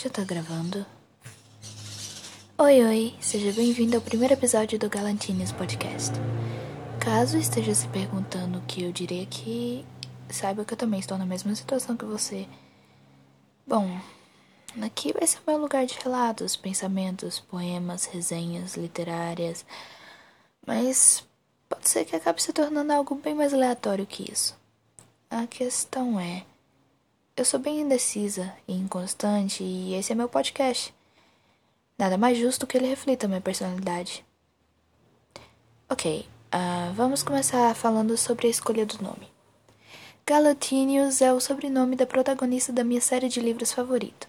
Já tá gravando? Oi, oi, seja bem-vindo ao primeiro episódio do Galantines Podcast. Caso esteja se perguntando o que eu diria aqui, saiba que eu também estou na mesma situação que você. Bom, aqui vai ser meu lugar de relatos, pensamentos, poemas, resenhas literárias, mas pode ser que acabe se tornando algo bem mais aleatório que isso. A questão é. Eu sou bem indecisa e inconstante e esse é meu podcast. Nada mais justo que ele reflita minha personalidade. Ok, uh, vamos começar falando sobre a escolha do nome. Galatinius é o sobrenome da protagonista da minha série de livros favorito.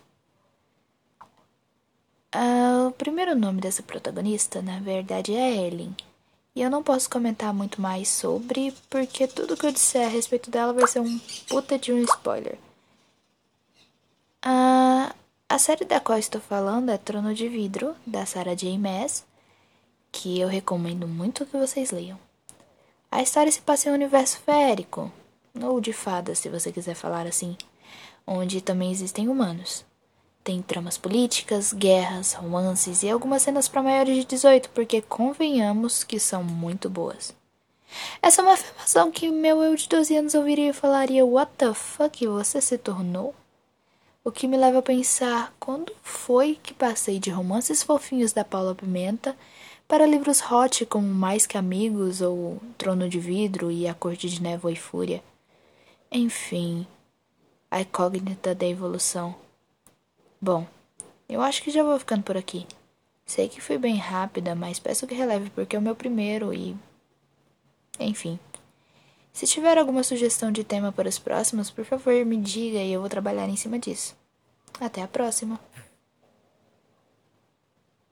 Uh, o primeiro nome dessa protagonista, na verdade, é Ellen. E eu não posso comentar muito mais sobre, porque tudo que eu disser a respeito dela vai ser um puta de um spoiler. Uh, a série da qual estou falando é Trono de Vidro, da Sarah J. Maas, que eu recomendo muito que vocês leiam. A história se passa em um universo férico, ou de fadas, se você quiser falar assim, onde também existem humanos. Tem tramas políticas, guerras, romances e algumas cenas para maiores de 18, porque convenhamos que são muito boas. Essa é uma afirmação que meu eu de 12 anos ouviria e falaria: What the fuck você se tornou? O que me leva a pensar quando foi que passei de romances fofinhos da Paula Pimenta para livros hot como Mais que Amigos ou Trono de Vidro e A Corte de Névoa e Fúria. Enfim, a incógnita da evolução. Bom, eu acho que já vou ficando por aqui. Sei que fui bem rápida, mas peço que releve porque é o meu primeiro e. Enfim. Se tiver alguma sugestão de tema para os próximos, por favor me diga e eu vou trabalhar em cima disso. Até a próxima!